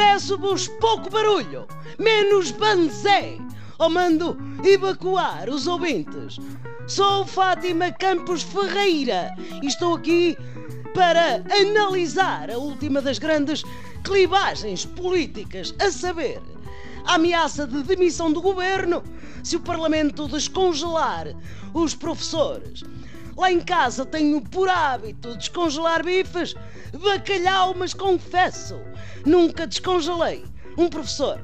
Peço-vos pouco barulho, menos banzé, ou mando evacuar os ouvintes. Sou Fátima Campos Ferreira e estou aqui para analisar a última das grandes clivagens políticas, a saber, a ameaça de demissão do governo se o Parlamento descongelar os professores. Lá em casa tenho por hábito descongelar bifes, bacalhau, mas confesso, nunca descongelei um professor.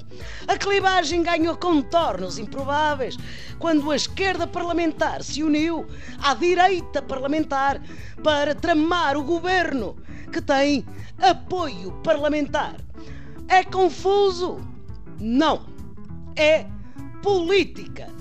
A clivagem ganhou contornos improváveis quando a esquerda parlamentar se uniu à direita parlamentar para tramar o governo que tem apoio parlamentar. É confuso? Não. É política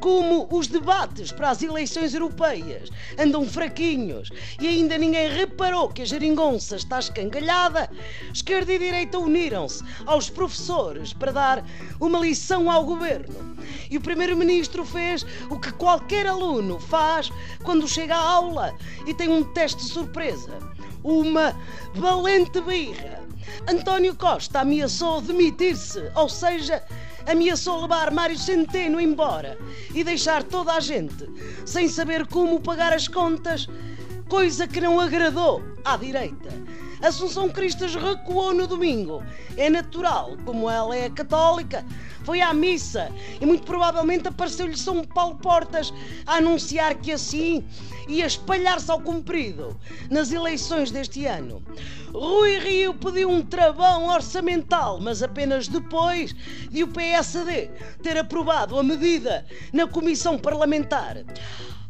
como os debates para as eleições europeias andam fraquinhos e ainda ninguém reparou que a geringonça está escangalhada, esquerda e direita uniram-se aos professores para dar uma lição ao governo. E o primeiro-ministro fez o que qualquer aluno faz quando chega à aula e tem um teste de surpresa. Uma valente birra. António Costa ameaçou demitir-se, ou seja, ameaçou levar Mário Centeno embora e deixar toda a gente sem saber como pagar as contas, coisa que não agradou à direita. Assunção Cristas recuou no domingo. É natural, como ela é católica, foi à missa e muito provavelmente apareceu-lhe São Paulo Portas a anunciar que assim ia espalhar-se ao comprido nas eleições deste ano. Rui Rio pediu um travão orçamental, mas apenas depois de o PSD ter aprovado a medida na comissão parlamentar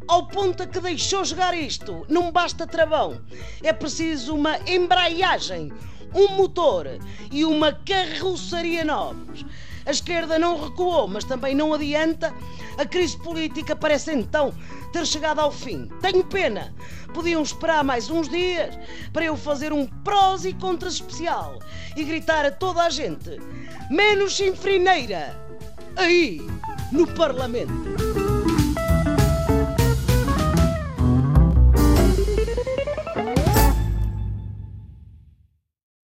ao ponto a que deixou jogar isto. Não basta travão, é preciso uma embreagem, um motor e uma carroçaria novos. A esquerda não recuou, mas também não adianta. A crise política parece então ter chegado ao fim. Tenho pena. Podiam esperar mais uns dias para eu fazer um prós e contras especial e gritar a toda a gente: menos chinfrineira! Aí, no Parlamento.